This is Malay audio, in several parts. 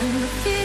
When the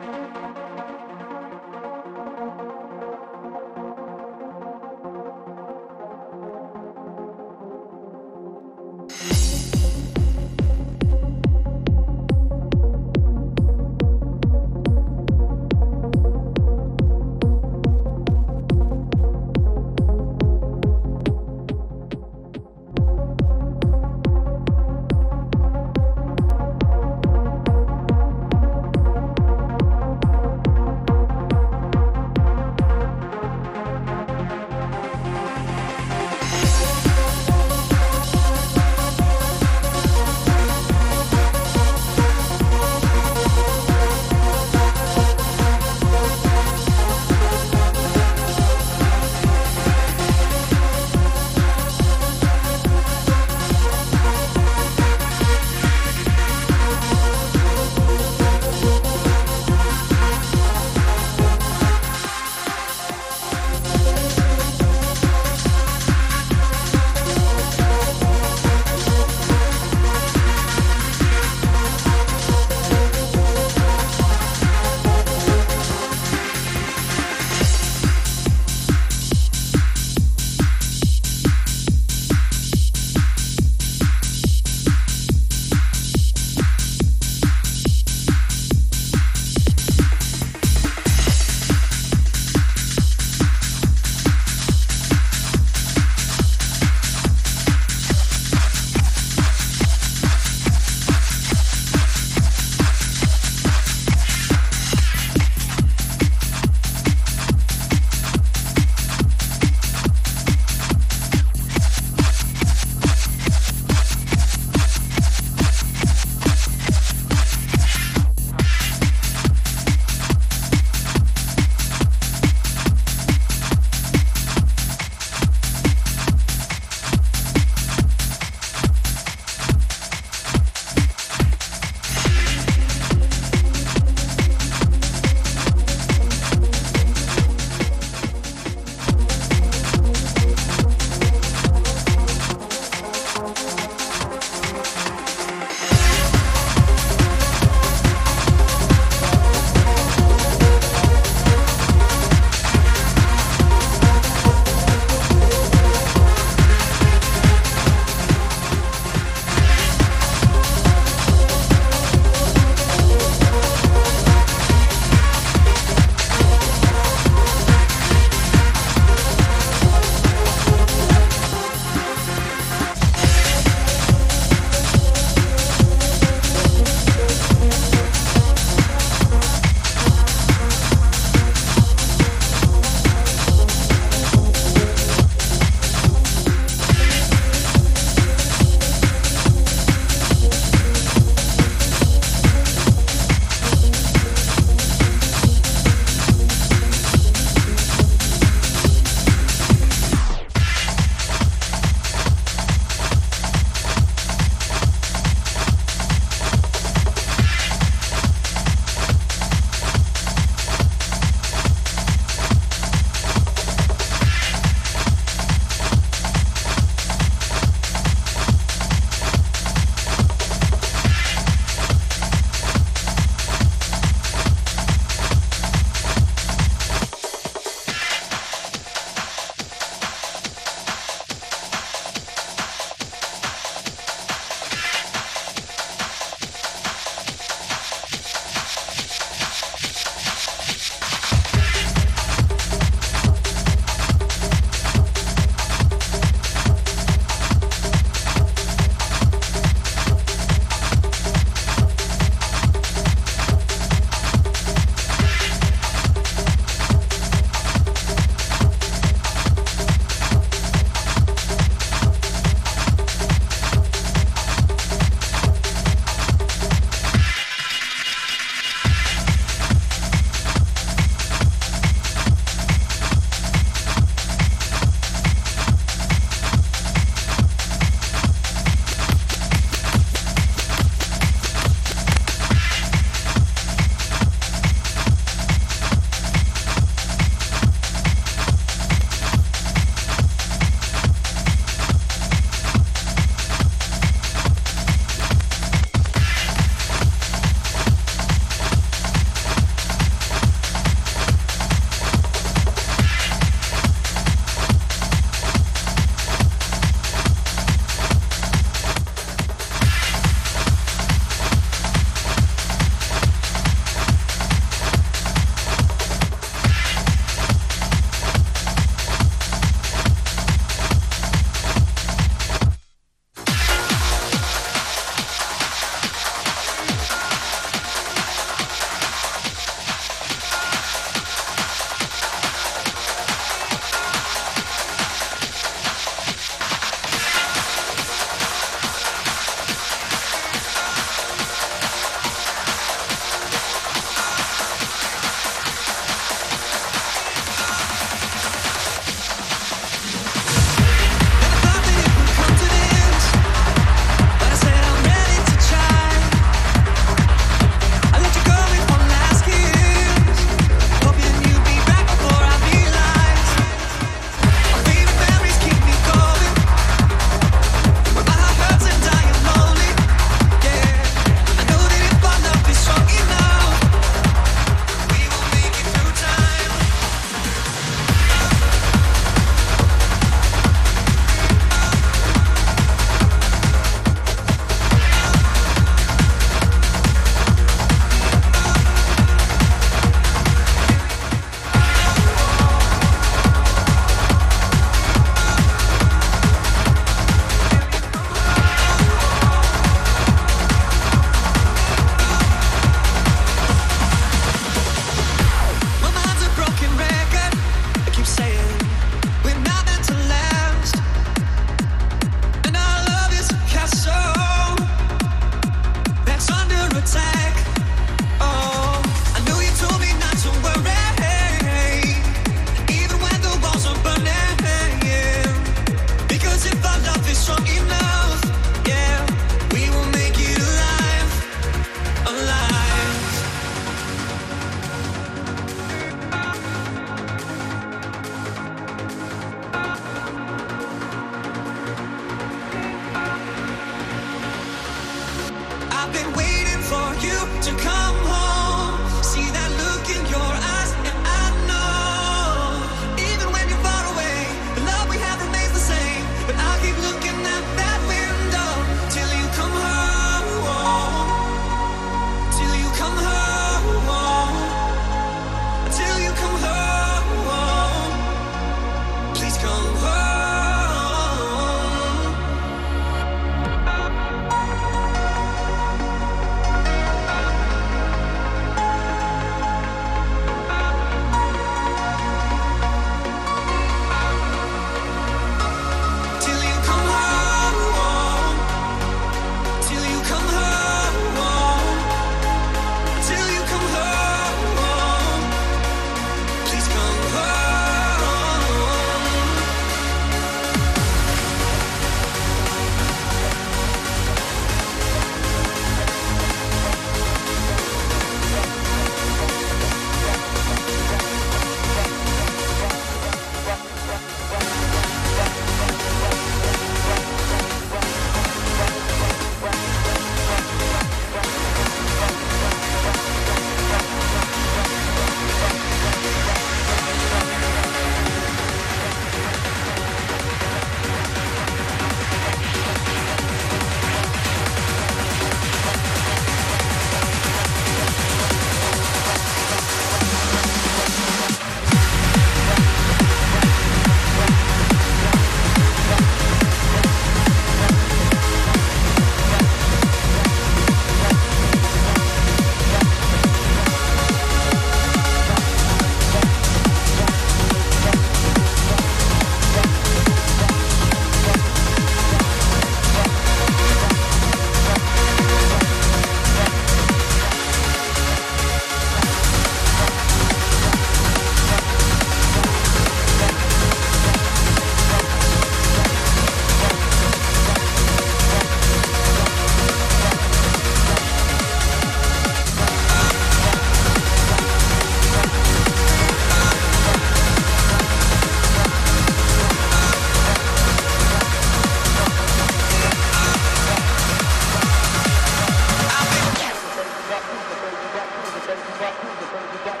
Thank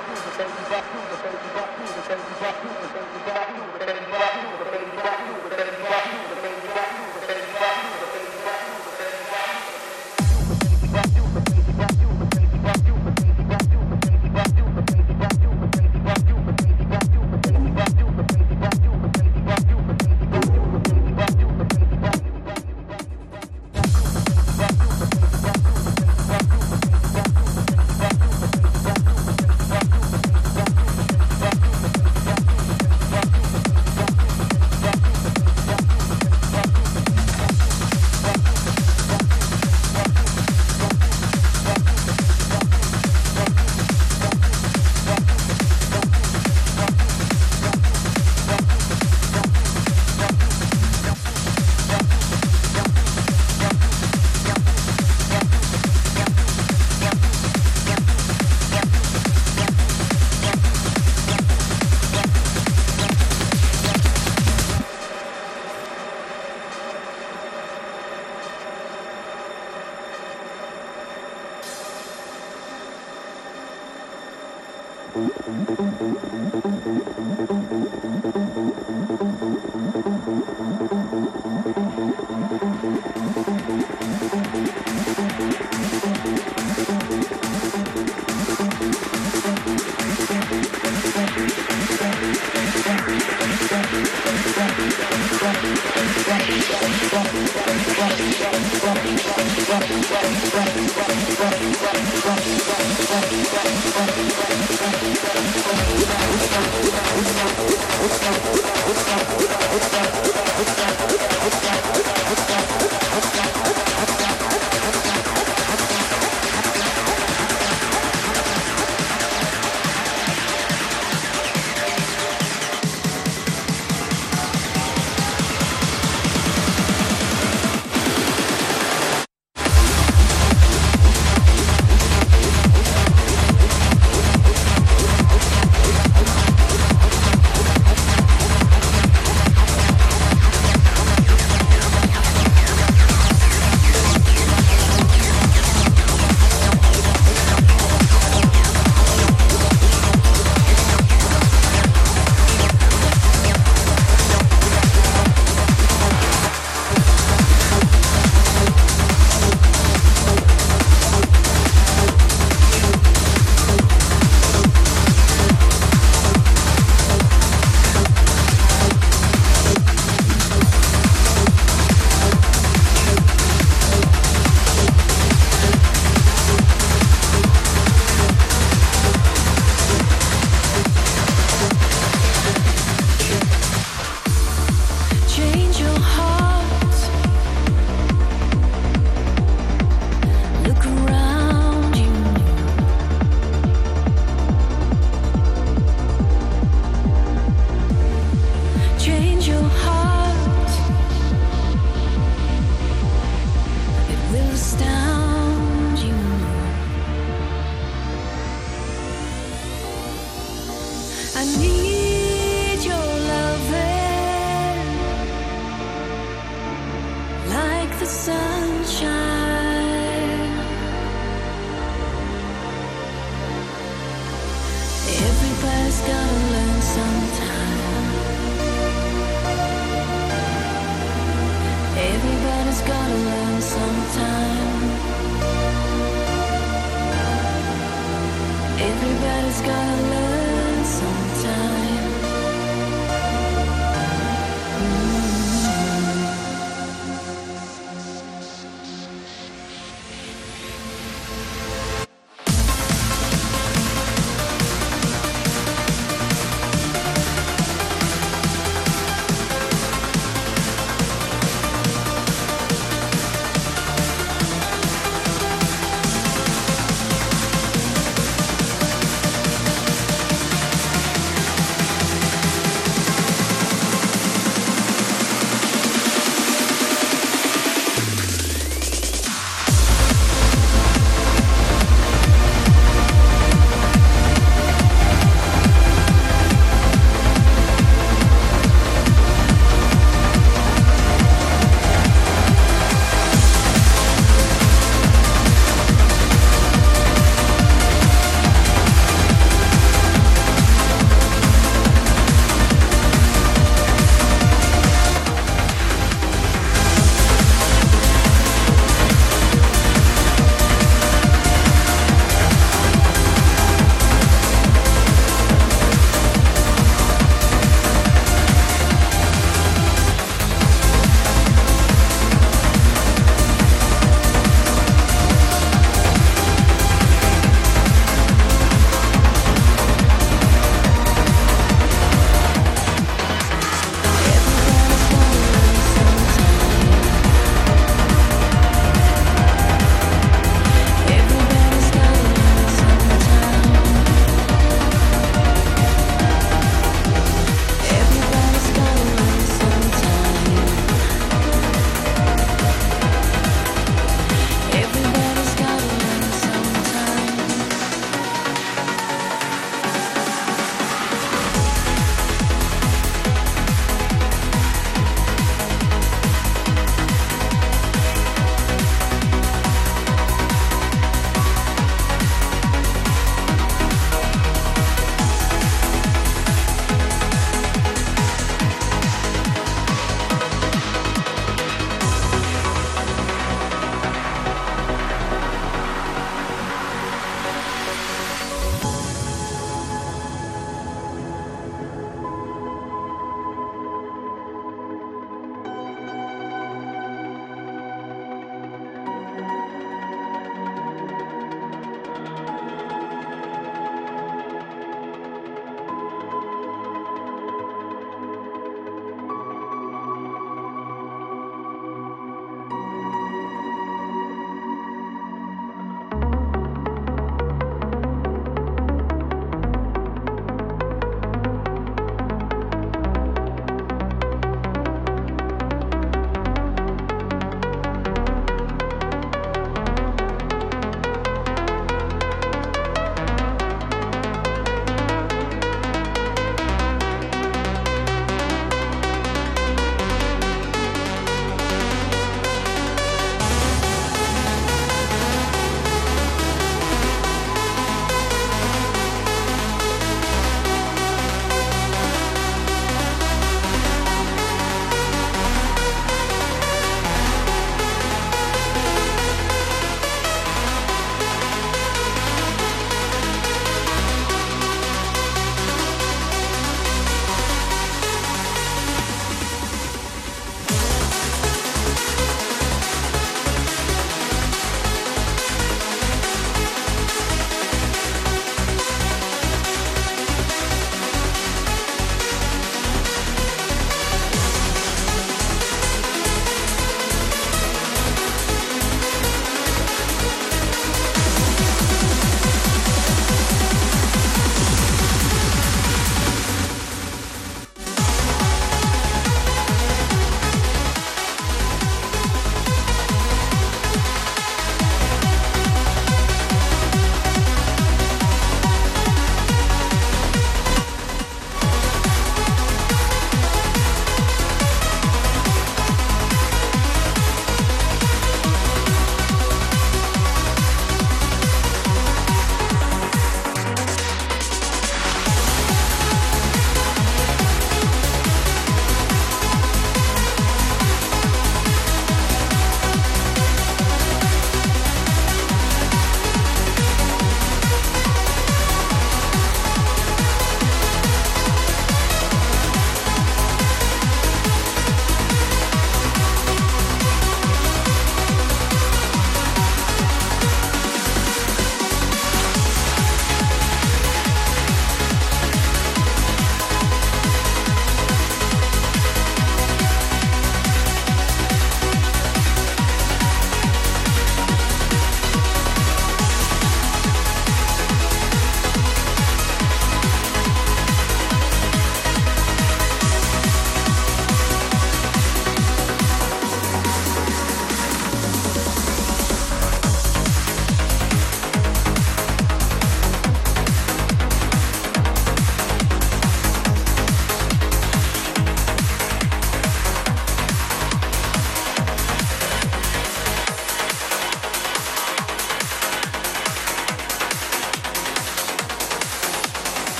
you.